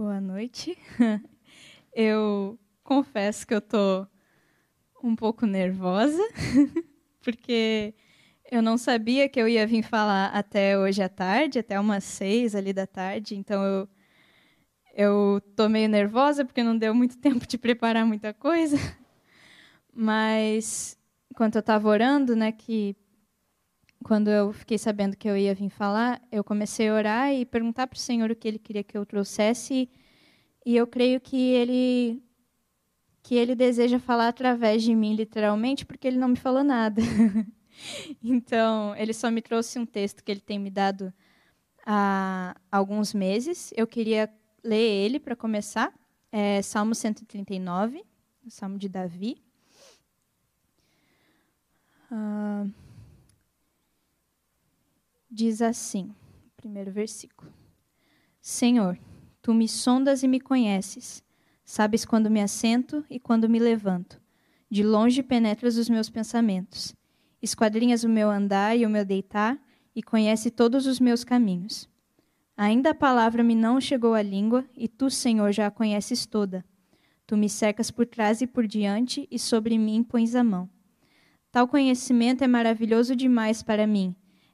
Boa noite. Eu confesso que eu tô um pouco nervosa, porque eu não sabia que eu ia vir falar até hoje à tarde, até umas seis ali da tarde. Então eu eu tô meio nervosa porque não deu muito tempo de preparar muita coisa. Mas enquanto eu estava orando, né, que quando eu fiquei sabendo que eu ia vir falar, eu comecei a orar e perguntar para o Senhor o que Ele queria que eu trouxesse. E eu creio que Ele que Ele deseja falar através de mim, literalmente, porque Ele não me falou nada. então, Ele só me trouxe um texto que Ele tem me dado há alguns meses. Eu queria ler ele para começar. É Salmo 139, o Salmo de Davi. Uh, diz assim, primeiro versículo: Senhor, tu me sondas e me conheces. Sabes quando me assento e quando me levanto. De longe penetras os meus pensamentos. Esquadrinhas o meu andar e o meu deitar e conhece todos os meus caminhos. Ainda a palavra me não chegou à língua, e tu, Senhor, já a conheces toda. Tu me cercas por trás e por diante, e sobre mim pões a mão. Tal conhecimento é maravilhoso demais para mim.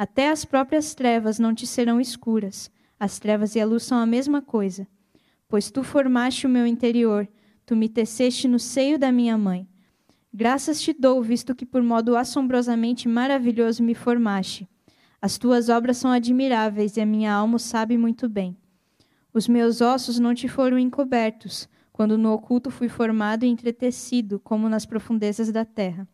até as próprias trevas não te serão escuras. As trevas e a luz são a mesma coisa. Pois tu formaste o meu interior, tu me teceste no seio da minha mãe. Graças te dou, visto que por modo assombrosamente maravilhoso me formaste. As tuas obras são admiráveis e a minha alma sabe muito bem. Os meus ossos não te foram encobertos, quando no oculto fui formado e entretecido, como nas profundezas da terra.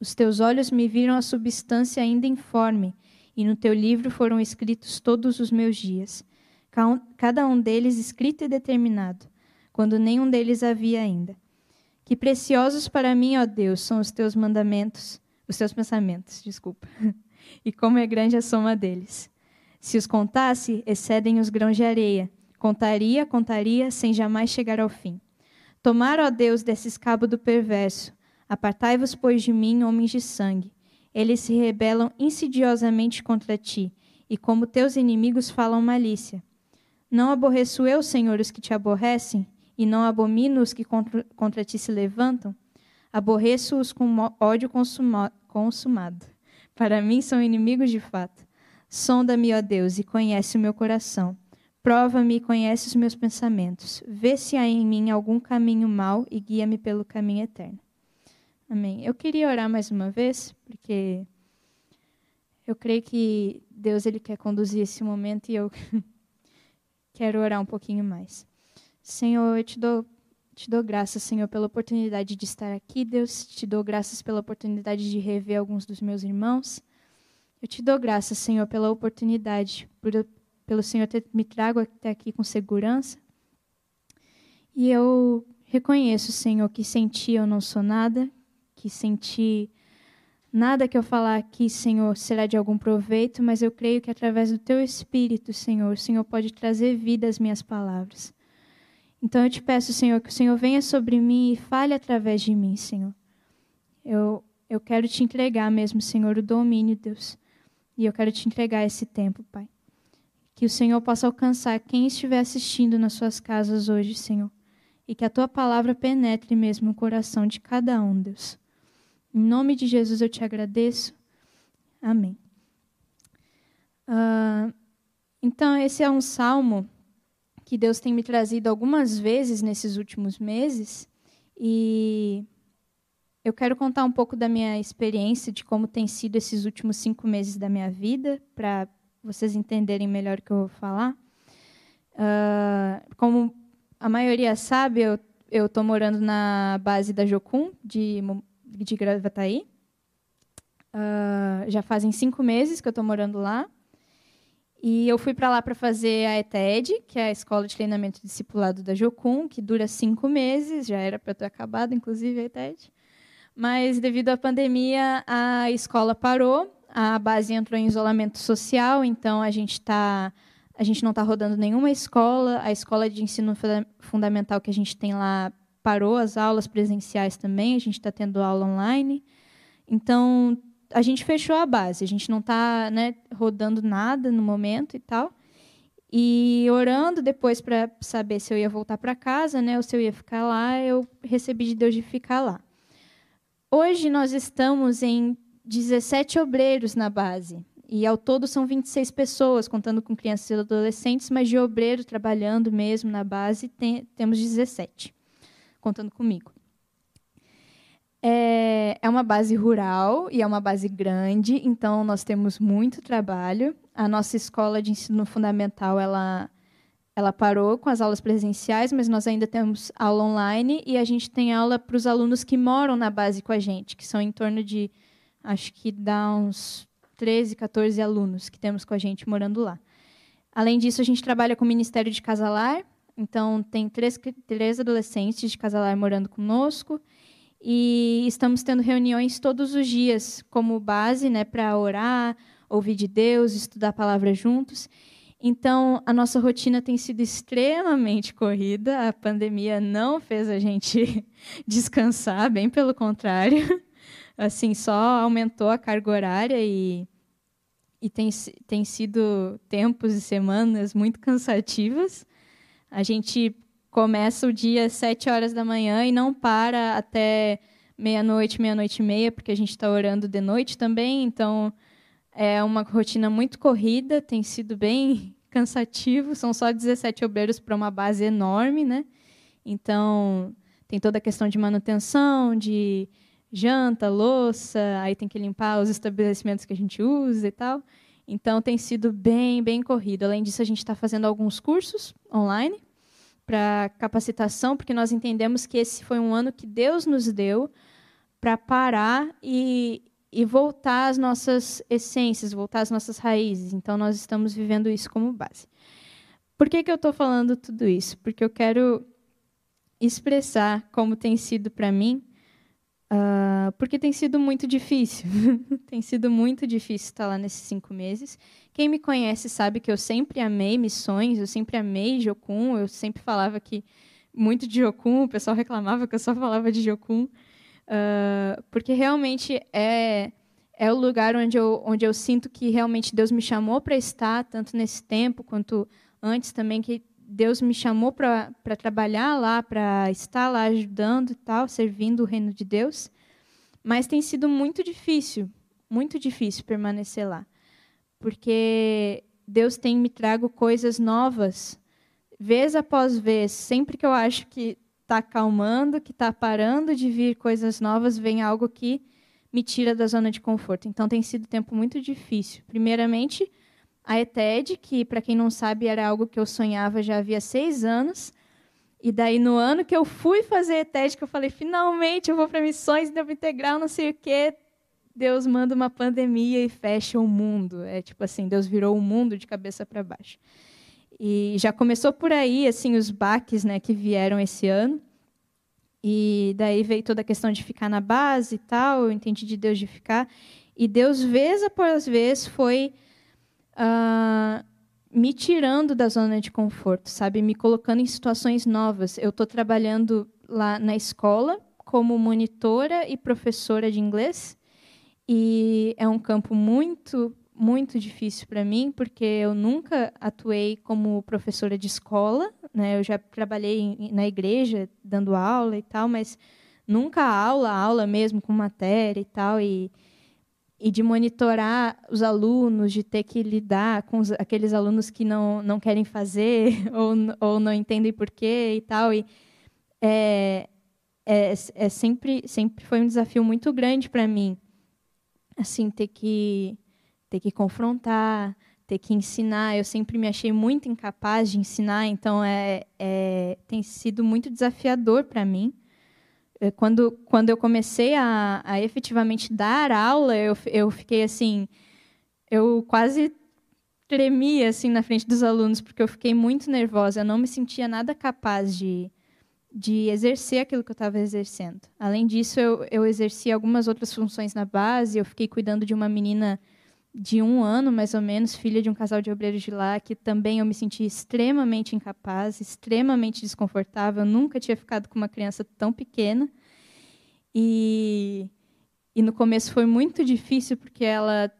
Os teus olhos me viram a substância ainda informe, e no teu livro foram escritos todos os meus dias, cada um deles escrito e determinado, quando nenhum deles havia ainda. Que preciosos para mim, ó Deus, são os teus mandamentos, os teus pensamentos, desculpa. e como é grande a soma deles. Se os contasse, excedem os grãos de areia. Contaria, contaria, sem jamais chegar ao fim. Tomar, ó Deus, desse escabo do perverso. Apartai-vos, pois, de mim, homens de sangue. Eles se rebelam insidiosamente contra ti, e como teus inimigos falam malícia. Não aborreço eu, Senhor, os que te aborrecem, e não abomino os que contra, contra ti se levantam? Aborreço-os com ódio consumado. Para mim são inimigos de fato. Sonda-me, ó Deus, e conhece o meu coração. Prova-me e conhece os meus pensamentos. Vê se há em mim algum caminho mau e guia-me pelo caminho eterno. Amém. Eu queria orar mais uma vez, porque eu creio que Deus ele quer conduzir esse momento e eu quero orar um pouquinho mais. Senhor, eu te dou te dou graças, Senhor, pela oportunidade de estar aqui, Deus. Te dou graças pela oportunidade de rever alguns dos meus irmãos. Eu te dou graças, Senhor, pela oportunidade, por, pelo Senhor ter me trago até aqui com segurança. E eu reconheço, Senhor, que sem ti eu não sou nada, que sem ti nada que eu falar aqui, Senhor, será de algum proveito, mas eu creio que através do teu Espírito, Senhor, o Senhor pode trazer vida às minhas palavras. Então eu te peço, Senhor, que o Senhor venha sobre mim e fale através de mim, Senhor. Eu, eu quero te entregar mesmo, Senhor, o domínio, Deus. E eu quero te entregar esse tempo, Pai. Que o Senhor possa alcançar quem estiver assistindo nas suas casas hoje, Senhor. E que a tua palavra penetre mesmo o coração de cada um, Deus. Em nome de Jesus eu te agradeço. Amém. Uh, então, esse é um salmo que Deus tem me trazido algumas vezes nesses últimos meses. E eu quero contar um pouco da minha experiência, de como tem sido esses últimos cinco meses da minha vida, para vocês entenderem melhor o que eu vou falar. Uh, como a maioria sabe, eu estou morando na base da Jocum, de, de Gravataí. Uh, já fazem cinco meses que eu estou morando lá. E eu fui para lá para fazer a ETED, que é a Escola de Treinamento Discipulado da Jocum, que dura cinco meses, já era para ter acabado, inclusive, a ETED. Mas, devido à pandemia, a escola parou, a base entrou em isolamento social, então a gente está a gente não está rodando nenhuma escola. A escola de ensino fundamental que a gente tem lá parou as aulas presenciais também. A gente está tendo aula online. Então, a gente fechou a base. A gente não está né, rodando nada no momento e tal. E orando depois para saber se eu ia voltar para casa, né, ou se eu ia ficar lá, eu recebi de Deus de ficar lá. Hoje nós estamos em 17 obreiros na base. E ao todo são 26 pessoas, contando com crianças e adolescentes, mas de obreiro trabalhando mesmo na base, tem, temos 17, contando comigo. É, é uma base rural e é uma base grande, então nós temos muito trabalho. A nossa escola de ensino fundamental, ela, ela parou com as aulas presenciais, mas nós ainda temos aula online e a gente tem aula para os alunos que moram na base com a gente, que são em torno de, acho que dá uns 13, 14 alunos que temos com a gente morando lá. Além disso, a gente trabalha com o Ministério de Casalar, então tem três, três adolescentes de casalar morando conosco e estamos tendo reuniões todos os dias como base né, para orar, ouvir de Deus, estudar a palavra juntos. Então, a nossa rotina tem sido extremamente corrida. A pandemia não fez a gente descansar, bem pelo contrário assim, só aumentou a carga horária e, e tem, tem sido tempos e semanas muito cansativas. A gente começa o dia às sete horas da manhã e não para até meia-noite, meia-noite e meia, porque a gente está orando de noite também, então é uma rotina muito corrida, tem sido bem cansativo, são só 17 obreiros para uma base enorme, né? Então, tem toda a questão de manutenção, de janta, louça, aí tem que limpar os estabelecimentos que a gente usa e tal. Então tem sido bem, bem corrido. Além disso, a gente está fazendo alguns cursos online para capacitação, porque nós entendemos que esse foi um ano que Deus nos deu para parar e, e voltar às nossas essências, voltar às nossas raízes. Então nós estamos vivendo isso como base. Por que, que eu estou falando tudo isso? Porque eu quero expressar como tem sido para mim Uh, porque tem sido muito difícil. tem sido muito difícil estar lá nesses cinco meses. Quem me conhece sabe que eu sempre amei missões, eu sempre amei Jocum, eu sempre falava que muito de Jocum, o pessoal reclamava que eu só falava de Jocum, uh, porque realmente é, é o lugar onde eu, onde eu sinto que realmente Deus me chamou para estar, tanto nesse tempo quanto antes também, que Deus me chamou para trabalhar lá, para estar lá ajudando e tal, servindo o reino de Deus. Mas tem sido muito difícil, muito difícil permanecer lá. Porque Deus tem me trago coisas novas, vez após vez. Sempre que eu acho que está acalmando, que está parando de vir coisas novas, vem algo que me tira da zona de conforto. Então tem sido um tempo muito difícil. Primeiramente, a ETED, que, para quem não sabe, era algo que eu sonhava já havia seis anos. E daí, no ano que eu fui fazer ETED, que eu falei, finalmente eu vou para missões, devo integral, não sei o quê, Deus manda uma pandemia e fecha o mundo. É tipo assim, Deus virou o mundo de cabeça para baixo. E já começou por aí, assim, os baques né, que vieram esse ano. E daí veio toda a questão de ficar na base e tal, eu entendi de Deus de ficar. E Deus, vez após vez, foi uh, me tirando da zona de conforto, sabe? Me colocando em situações novas. Eu estou trabalhando lá na escola como monitora e professora de inglês. E é um campo muito, muito difícil para mim, porque eu nunca atuei como professora de escola. Né? Eu já trabalhei na igreja dando aula e tal, mas nunca aula, aula mesmo com matéria e tal. E e de monitorar os alunos, de ter que lidar com os, aqueles alunos que não, não querem fazer ou, ou não entendem porquê e tal. E é, é, é sempre, sempre foi um desafio muito grande para mim, assim, ter que, ter que confrontar, ter que ensinar. Eu sempre me achei muito incapaz de ensinar, então é, é tem sido muito desafiador para mim. É, quando, quando eu comecei a, a efetivamente dar aula, eu, eu fiquei assim, eu quase tremia assim na frente dos alunos porque eu fiquei muito nervosa, eu não me sentia nada capaz de de exercer aquilo que eu estava exercendo. Além disso, eu, eu exerci algumas outras funções na base. Eu fiquei cuidando de uma menina de um ano, mais ou menos, filha de um casal de obreiros de lá, que também eu me senti extremamente incapaz, extremamente desconfortável. Eu nunca tinha ficado com uma criança tão pequena. E, e no começo foi muito difícil, porque ela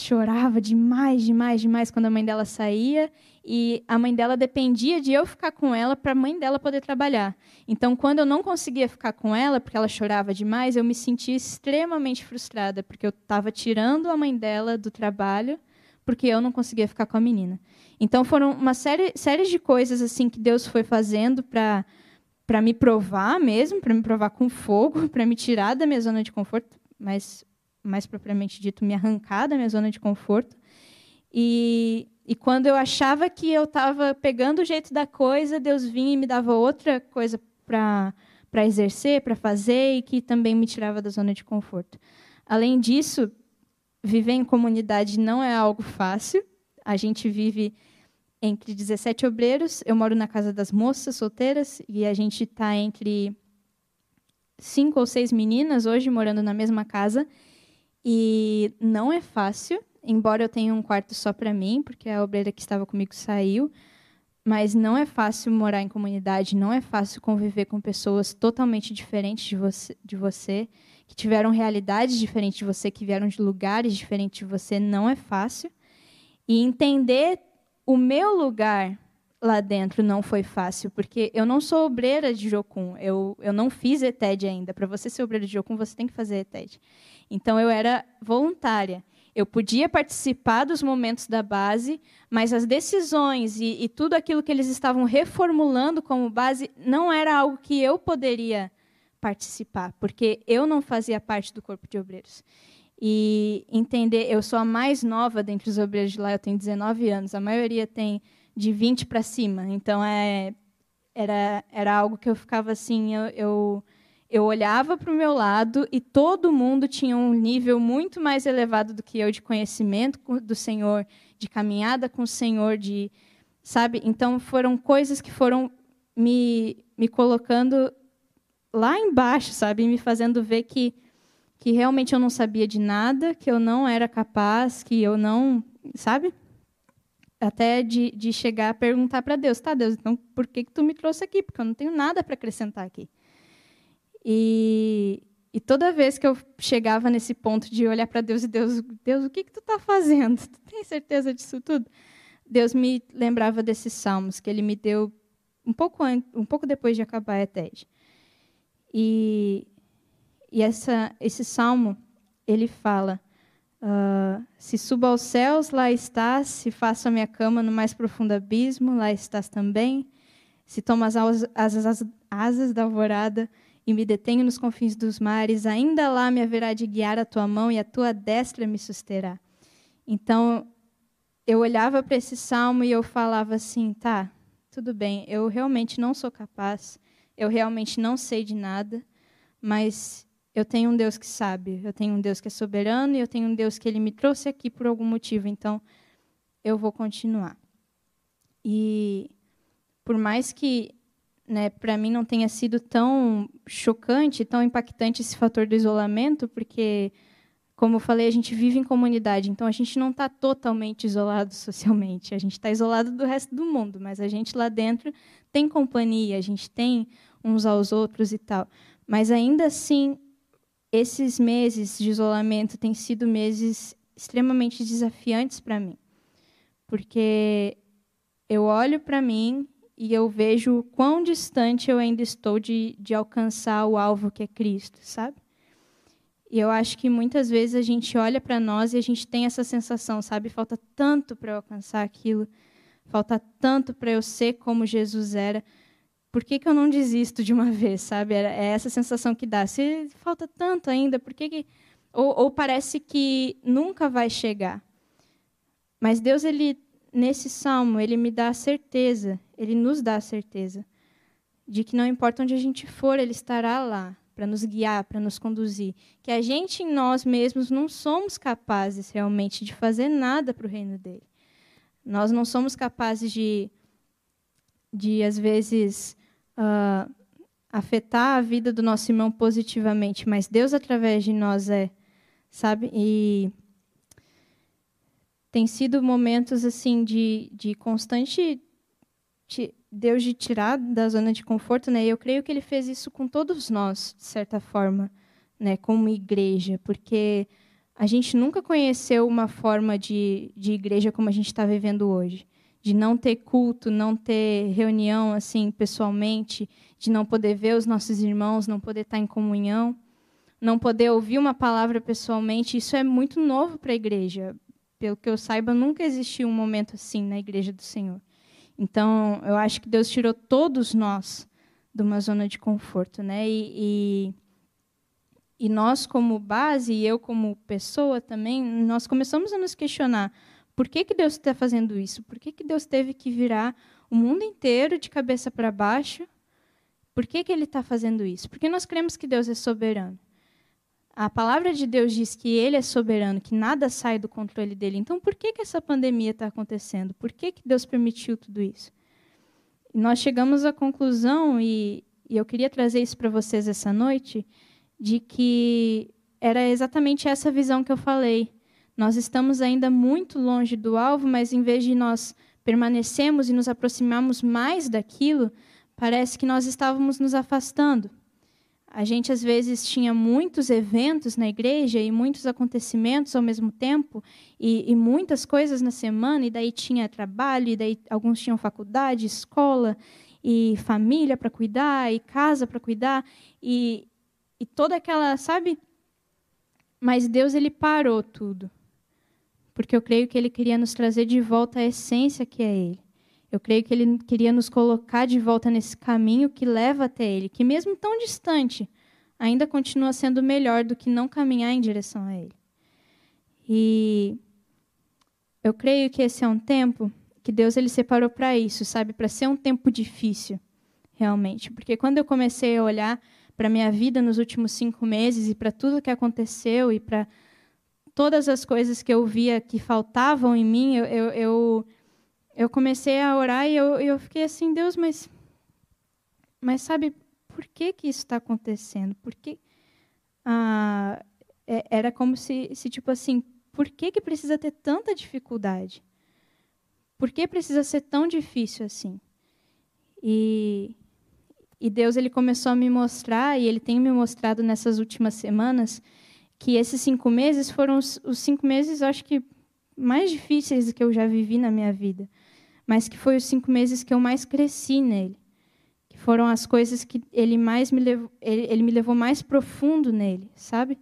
chorava demais, demais, demais quando a mãe dela saía e a mãe dela dependia de eu ficar com ela para a mãe dela poder trabalhar. Então, quando eu não conseguia ficar com ela porque ela chorava demais, eu me sentia extremamente frustrada porque eu estava tirando a mãe dela do trabalho porque eu não conseguia ficar com a menina. Então, foram uma série, série de coisas assim que Deus foi fazendo para para me provar mesmo, para me provar com fogo, para me tirar da minha zona de conforto, mas mais propriamente dito, me arrancar da minha zona de conforto. E, e quando eu achava que eu estava pegando o jeito da coisa, Deus vinha e me dava outra coisa para para exercer, para fazer e que também me tirava da zona de conforto. Além disso, viver em comunidade não é algo fácil. A gente vive entre 17 obreiros. Eu moro na casa das moças solteiras e a gente está entre cinco ou seis meninas hoje morando na mesma casa. E não é fácil, embora eu tenha um quarto só para mim, porque a obreira que estava comigo saiu. Mas não é fácil morar em comunidade, não é fácil conviver com pessoas totalmente diferentes de você, de você, que tiveram realidades diferentes de você, que vieram de lugares diferentes de você, não é fácil. E entender o meu lugar lá dentro não foi fácil, porque eu não sou obreira de Jocum, eu, eu não fiz ETED ainda. Para você ser obreira de Jocum, você tem que fazer ETED. Então, eu era voluntária. Eu podia participar dos momentos da base, mas as decisões e, e, tudo aquilo que eles estavam reformulando como base não era algo que eu poderia participar, porque eu não fazia parte do corpo de obreiros. E entender, eu sou a mais nova dentre os obreiros de lá, eu tenho 19 anos, a maioria tem de 20 para cima, então é, era, era algo que eu ficava assim, eu, eu eu olhava para o meu lado e todo mundo tinha um nível muito mais elevado do que eu de conhecimento do Senhor, de caminhada com o Senhor, de sabe? Então foram coisas que foram me me colocando lá embaixo, sabe, me fazendo ver que que realmente eu não sabia de nada, que eu não era capaz, que eu não, sabe? Até de, de chegar a perguntar para Deus, tá, Deus, então por que, que tu me trouxe aqui? Porque eu não tenho nada para acrescentar aqui. E, e toda vez que eu chegava nesse ponto de olhar para Deus e Deus, Deus, o que, que tu está fazendo? Tu tem certeza disso tudo? Deus me lembrava desses salmos que Ele me deu um pouco um pouco depois de acabar a TED. E, e essa, esse salmo ele fala: uh, se suba aos céus, lá estás. Se faço a minha cama no mais profundo abismo, lá estás também. Se tomo as asas, as asas da alvorada, e me detenho nos confins dos mares, ainda lá me haverá de guiar a tua mão e a tua destra me susterá. Então, eu olhava para esse salmo e eu falava assim: tá, tudo bem, eu realmente não sou capaz, eu realmente não sei de nada, mas eu tenho um Deus que sabe, eu tenho um Deus que é soberano e eu tenho um Deus que ele me trouxe aqui por algum motivo, então eu vou continuar. E por mais que né, para mim não tenha sido tão chocante, tão impactante esse fator do isolamento, porque, como eu falei, a gente vive em comunidade, então a gente não está totalmente isolado socialmente. A gente está isolado do resto do mundo, mas a gente lá dentro tem companhia, a gente tem uns aos outros e tal. Mas ainda assim, esses meses de isolamento têm sido meses extremamente desafiantes para mim, porque eu olho para mim e eu vejo quão distante eu ainda estou de, de alcançar o alvo que é Cristo, sabe? E eu acho que muitas vezes a gente olha para nós e a gente tem essa sensação, sabe? Falta tanto para eu alcançar aquilo, falta tanto para eu ser como Jesus era. Por que, que eu não desisto de uma vez, sabe? É essa sensação que dá. Se falta tanto ainda, por que, que... Ou, ou parece que nunca vai chegar. Mas Deus, ele nesse salmo, ele me dá a certeza, ele nos dá a certeza de que não importa onde a gente for, ele estará lá para nos guiar, para nos conduzir. Que a gente em nós mesmos não somos capazes realmente de fazer nada para o reino dele. Nós não somos capazes de, de às vezes, uh, afetar a vida do nosso irmão positivamente, mas Deus, através de nós, é, sabe? E tem sido momentos assim de, de constante Deus de tirar da zona de conforto, né? Eu creio que Ele fez isso com todos nós, de certa forma, né? Como igreja, porque a gente nunca conheceu uma forma de, de igreja como a gente está vivendo hoje, de não ter culto, não ter reunião assim pessoalmente, de não poder ver os nossos irmãos, não poder estar em comunhão, não poder ouvir uma palavra pessoalmente. Isso é muito novo para a igreja. Pelo que eu saiba, nunca existiu um momento assim na igreja do Senhor. Então, eu acho que Deus tirou todos nós de uma zona de conforto, né? E, e e nós, como base, e eu, como pessoa também, nós começamos a nos questionar: por que, que Deus está fazendo isso? Por que, que Deus teve que virar o mundo inteiro de cabeça para baixo? Por que, que ele está fazendo isso? Porque nós cremos que Deus é soberano. A palavra de Deus diz que ele é soberano, que nada sai do controle dele. Então, por que, que essa pandemia está acontecendo? Por que, que Deus permitiu tudo isso? E nós chegamos à conclusão, e, e eu queria trazer isso para vocês essa noite, de que era exatamente essa visão que eu falei. Nós estamos ainda muito longe do alvo, mas em vez de nós permanecermos e nos aproximarmos mais daquilo, parece que nós estávamos nos afastando. A gente às vezes tinha muitos eventos na igreja e muitos acontecimentos ao mesmo tempo e, e muitas coisas na semana e daí tinha trabalho e daí alguns tinham faculdade, escola e família para cuidar e casa para cuidar e, e toda aquela, sabe? Mas Deus ele parou tudo. Porque eu creio que ele queria nos trazer de volta a essência que é ele. Eu creio que ele queria nos colocar de volta nesse caminho que leva até ele, que mesmo tão distante, ainda continua sendo melhor do que não caminhar em direção a ele. E eu creio que esse é um tempo que Deus ele separou para isso, sabe, para ser um tempo difícil, realmente. Porque quando eu comecei a olhar para minha vida nos últimos cinco meses e para tudo que aconteceu e para todas as coisas que eu via que faltavam em mim, eu, eu, eu, eu comecei a orar e eu, eu fiquei assim, Deus, mas, mas sabe por que que isso está acontecendo? Por que ah, é, era como se, se tipo assim, por que que precisa ter tanta dificuldade? Por que precisa ser tão difícil assim? E e Deus ele começou a me mostrar, e ele tem me mostrado nessas últimas semanas, que esses cinco meses foram os, os cinco meses, acho que, mais difíceis que eu já vivi na minha vida. Mas que foi os cinco meses que eu mais cresci nele. Que foram as coisas que ele mais me levou, ele, ele me levou mais profundo nele, sabe?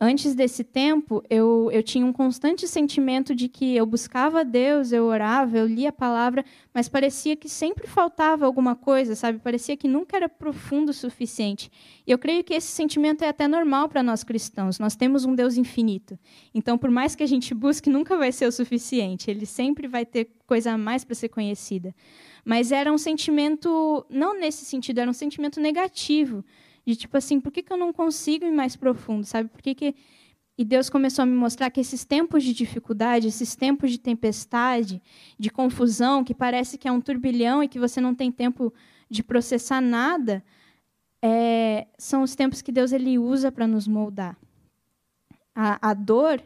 Antes desse tempo, eu, eu tinha um constante sentimento de que eu buscava Deus, eu orava, eu lia a palavra, mas parecia que sempre faltava alguma coisa, sabe? Parecia que nunca era profundo o suficiente. E eu creio que esse sentimento é até normal para nós cristãos. Nós temos um Deus infinito. Então, por mais que a gente busque, nunca vai ser o suficiente. Ele sempre vai ter coisa a mais para ser conhecida. Mas era um sentimento, não nesse sentido, era um sentimento negativo de tipo assim, por que, que eu não consigo ir mais profundo, sabe? Por que, que e Deus começou a me mostrar que esses tempos de dificuldade, esses tempos de tempestade, de confusão, que parece que é um turbilhão e que você não tem tempo de processar nada, é, são os tempos que Deus ele usa para nos moldar. A, a dor,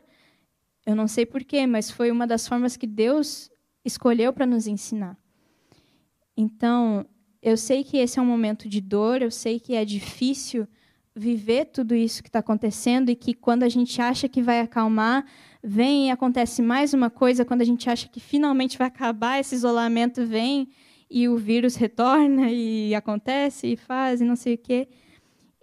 eu não sei porquê, mas foi uma das formas que Deus escolheu para nos ensinar. Então, eu sei que esse é um momento de dor, eu sei que é difícil viver tudo isso que está acontecendo e que quando a gente acha que vai acalmar, vem e acontece mais uma coisa, quando a gente acha que finalmente vai acabar esse isolamento, vem e o vírus retorna e acontece e faz e não sei o quê.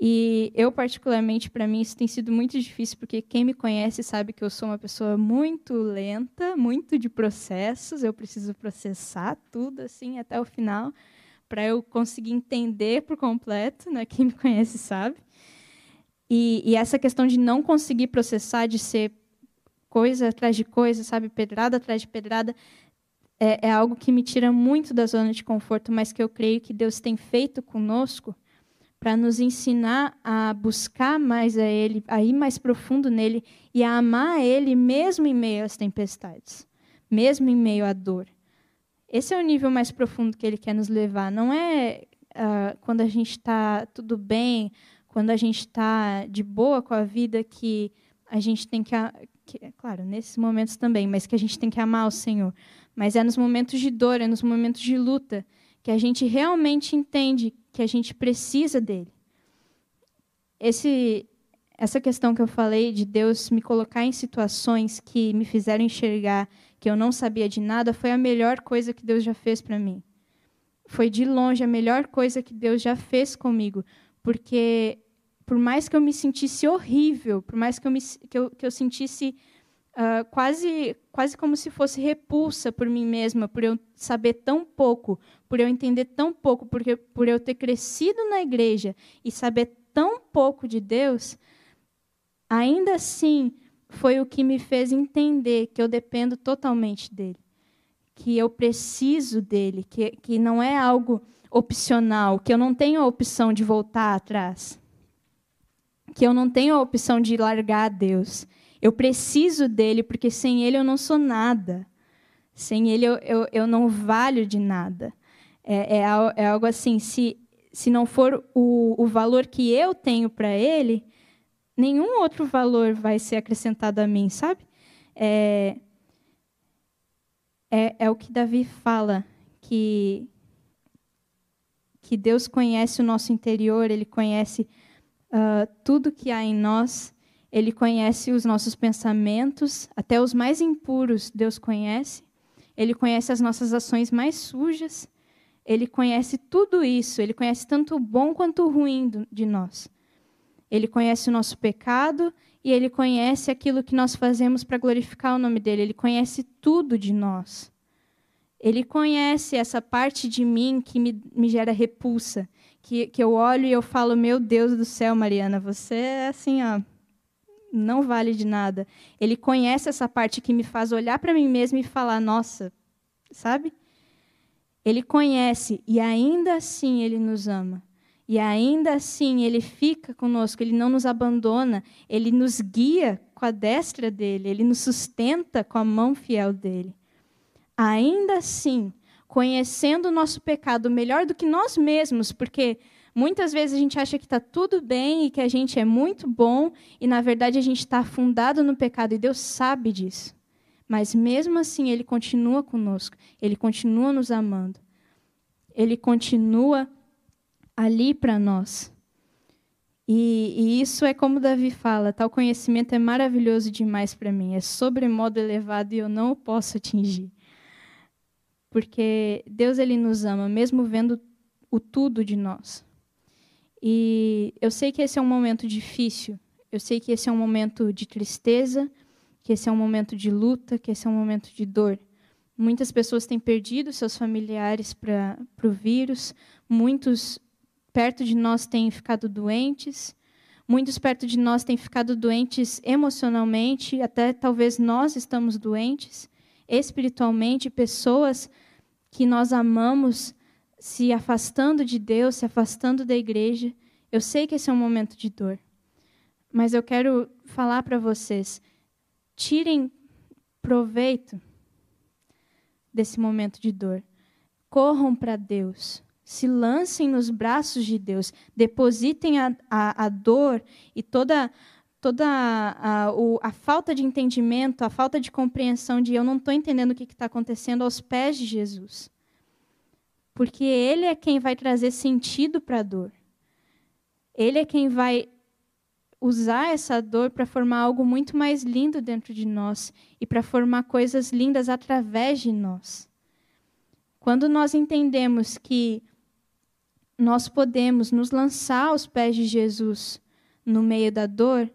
E eu, particularmente, para mim, isso tem sido muito difícil, porque quem me conhece sabe que eu sou uma pessoa muito lenta, muito de processos, eu preciso processar tudo assim até o final para eu conseguir entender por completo, né? Quem me conhece sabe. E, e, essa questão de não conseguir processar, de ser coisa atrás de coisa, sabe, pedrada atrás de pedrada, é, é algo que me tira muito da zona de conforto, mas que eu creio que Deus tem feito conosco para nos ensinar a buscar mais a Ele, a ir mais profundo nele e a amar a Ele mesmo em meio às tempestades mesmo em meio à dor. Esse é o nível mais profundo que ele quer nos levar. Não é uh, quando a gente está tudo bem, quando a gente está de boa com a vida, que a gente tem que, que, claro, nesses momentos também, mas que a gente tem que amar o Senhor. Mas é nos momentos de dor, é nos momentos de luta, que a gente realmente entende que a gente precisa dele. Esse, essa questão que eu falei de Deus me colocar em situações que me fizeram enxergar que eu não sabia de nada foi a melhor coisa que Deus já fez para mim. Foi de longe a melhor coisa que Deus já fez comigo, porque por mais que eu me sentisse horrível, por mais que eu, me, que eu, que eu sentisse uh, quase, quase como se fosse repulsa por mim mesma, por eu saber tão pouco, por eu entender tão pouco, porque, por eu ter crescido na igreja e saber tão pouco de Deus, ainda assim foi o que me fez entender que eu dependo totalmente dele, que eu preciso dele, que, que não é algo opcional, que eu não tenho a opção de voltar atrás, que eu não tenho a opção de largar a Deus. Eu preciso dele, porque sem ele eu não sou nada. Sem ele eu, eu, eu não valho de nada. É, é, é algo assim: se, se não for o, o valor que eu tenho para ele, nenhum outro valor vai ser acrescentado a mim, sabe? É, é, é o que Davi fala, que, que Deus conhece o nosso interior, Ele conhece uh, tudo que há em nós, Ele conhece os nossos pensamentos, até os mais impuros Deus conhece, Ele conhece as nossas ações mais sujas, Ele conhece tudo isso, Ele conhece tanto o bom quanto o ruim de nós. Ele conhece o nosso pecado e ele conhece aquilo que nós fazemos para glorificar o nome dele. Ele conhece tudo de nós. Ele conhece essa parte de mim que me, me gera repulsa, que, que eu olho e eu falo: Meu Deus do céu, Mariana, você é assim, ó, não vale de nada. Ele conhece essa parte que me faz olhar para mim mesmo e falar: Nossa, sabe? Ele conhece e ainda assim ele nos ama. E ainda assim, ele fica conosco, ele não nos abandona, ele nos guia com a destra dele, ele nos sustenta com a mão fiel dele. Ainda assim, conhecendo o nosso pecado melhor do que nós mesmos, porque muitas vezes a gente acha que está tudo bem e que a gente é muito bom, e na verdade a gente está afundado no pecado, e Deus sabe disso. Mas mesmo assim, Ele continua conosco, Ele continua nos amando, Ele continua ali para nós. E, e, isso é como Davi fala: tal conhecimento é maravilhoso demais para mim, é sobremodo elevado e eu não o posso atingir. Porque Deus ele nos ama, mesmo vendo o tudo de nós. E eu sei que esse é um momento difícil, eu sei que esse é um momento de tristeza, que esse é um momento de luta, que esse é um momento de dor. Muitas pessoas têm perdido seus familiares para o vírus, muitos perto de nós têm ficado doentes, muitos perto de nós têm ficado doentes emocionalmente, até talvez nós estamos doentes espiritualmente, pessoas que nós amamos se afastando de Deus, se afastando da igreja. Eu sei que esse é um momento de dor, mas eu quero falar para vocês: tirem proveito desse momento de dor. Corram para Deus se lancem nos braços de Deus, depositem a, a, a dor e toda, toda a, o, a, falta de entendimento, a falta de compreensão de eu não estou entendendo o que está acontecendo aos pés de Jesus. Porque Ele é quem vai trazer sentido para a dor. Ele é quem vai usar essa dor para formar algo muito mais lindo dentro de nós e para formar coisas lindas através de nós. Quando nós entendemos que nós podemos nos lançar aos pés de Jesus no meio da dor,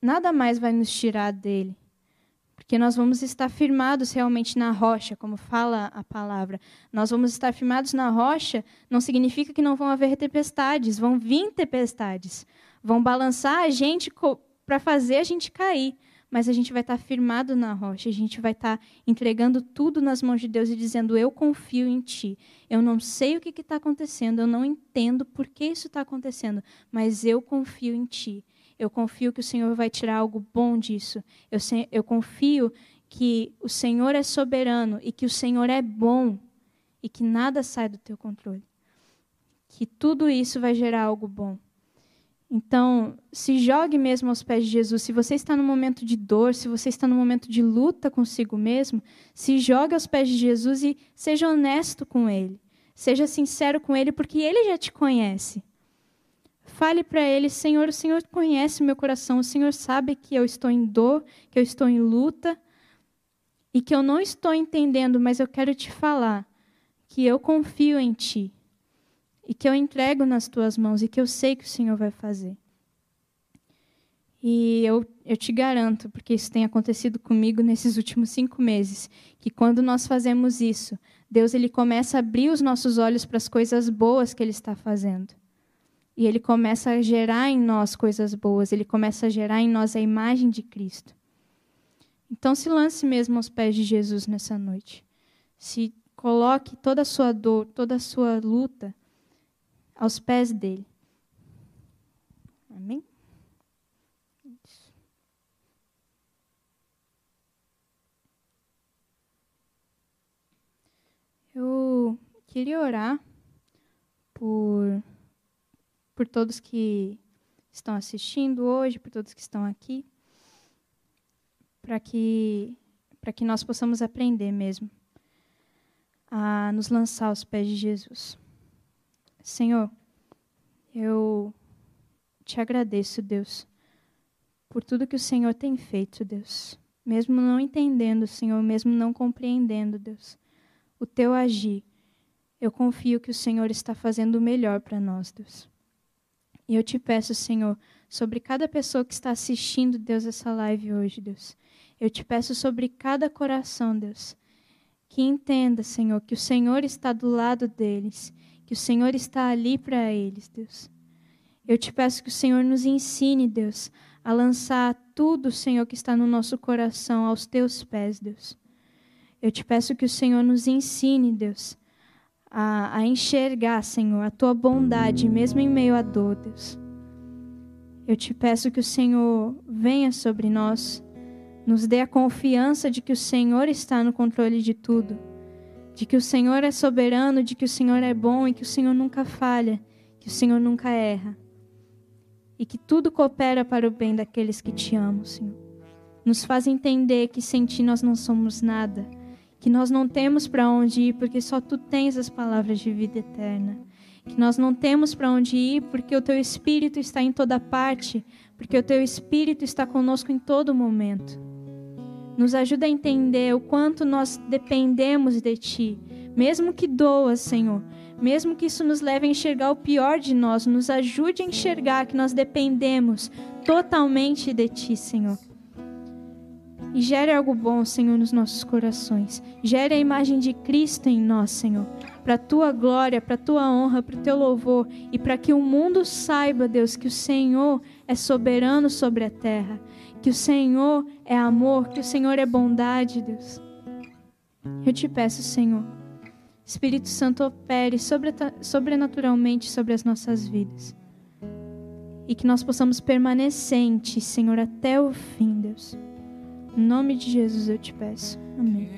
nada mais vai nos tirar dele. Porque nós vamos estar firmados realmente na rocha, como fala a palavra. Nós vamos estar firmados na rocha, não significa que não vão haver tempestades, vão vir tempestades. Vão balançar a gente para fazer a gente cair mas a gente vai estar firmado na rocha, a gente vai estar entregando tudo nas mãos de Deus e dizendo: Eu confio em Ti. Eu não sei o que está acontecendo, eu não entendo por que isso está acontecendo, mas eu confio em Ti. Eu confio que o Senhor vai tirar algo bom disso. Eu, eu confio que o Senhor é soberano e que o Senhor é bom e que nada sai do teu controle. Que tudo isso vai gerar algo bom. Então, se jogue mesmo aos pés de Jesus. Se você está no momento de dor, se você está no momento de luta consigo mesmo, se jogue aos pés de Jesus e seja honesto com Ele. Seja sincero com Ele, porque Ele já te conhece. Fale para Ele, Senhor, o Senhor conhece meu coração, o Senhor sabe que eu estou em dor, que eu estou em luta e que eu não estou entendendo, mas eu quero te falar que eu confio em Ti e que eu entrego nas tuas mãos e que eu sei que o Senhor vai fazer. E eu, eu te garanto, porque isso tem acontecido comigo nesses últimos cinco meses, que quando nós fazemos isso, Deus ele começa a abrir os nossos olhos para as coisas boas que Ele está fazendo. E Ele começa a gerar em nós coisas boas, Ele começa a gerar em nós a imagem de Cristo. Então se lance mesmo aos pés de Jesus nessa noite. Se coloque toda a sua dor, toda a sua luta, aos pés dele. Amém? Eu queria orar por, por todos que estão assistindo hoje, por todos que estão aqui, para que, para que nós possamos aprender mesmo a nos lançar aos pés de Jesus. Senhor, eu te agradeço, Deus, por tudo que o Senhor tem feito, Deus. Mesmo não entendendo, Senhor, mesmo não compreendendo, Deus, o teu agir, eu confio que o Senhor está fazendo o melhor para nós, Deus. E eu te peço, Senhor, sobre cada pessoa que está assistindo, Deus, essa live hoje, Deus. Eu te peço sobre cada coração, Deus, que entenda, Senhor, que o Senhor está do lado deles que o Senhor está ali para eles, Deus. Eu te peço que o Senhor nos ensine, Deus, a lançar tudo, Senhor, que está no nosso coração aos teus pés, Deus. Eu te peço que o Senhor nos ensine, Deus, a, a enxergar, Senhor, a tua bondade, mesmo em meio à dor, Deus. Eu te peço que o Senhor venha sobre nós, nos dê a confiança de que o Senhor está no controle de tudo de que o Senhor é soberano, de que o Senhor é bom e que o Senhor nunca falha, que o Senhor nunca erra. E que tudo coopera para o bem daqueles que te amam, Senhor. Nos faz entender que sem ti nós não somos nada, que nós não temos para onde ir porque só tu tens as palavras de vida eterna. Que nós não temos para onde ir porque o teu espírito está em toda parte, porque o teu espírito está conosco em todo momento. Nos ajuda a entender o quanto nós dependemos de Ti. Mesmo que doa, Senhor. Mesmo que isso nos leve a enxergar o pior de nós, nos ajude a enxergar que nós dependemos totalmente de Ti, Senhor. E gere algo bom, Senhor, nos nossos corações. Gere a imagem de Cristo em nós, Senhor. Para a tua glória, para a tua honra, para o teu louvor. E para que o mundo saiba, Deus, que o Senhor é soberano sobre a terra que o Senhor é amor, que o Senhor é bondade, Deus. Eu te peço, Senhor, Espírito Santo opere sobrenaturalmente sobre as nossas vidas. E que nós possamos permanecer em Ti, Senhor, até o fim, Deus. Em nome de Jesus eu te peço. Amém.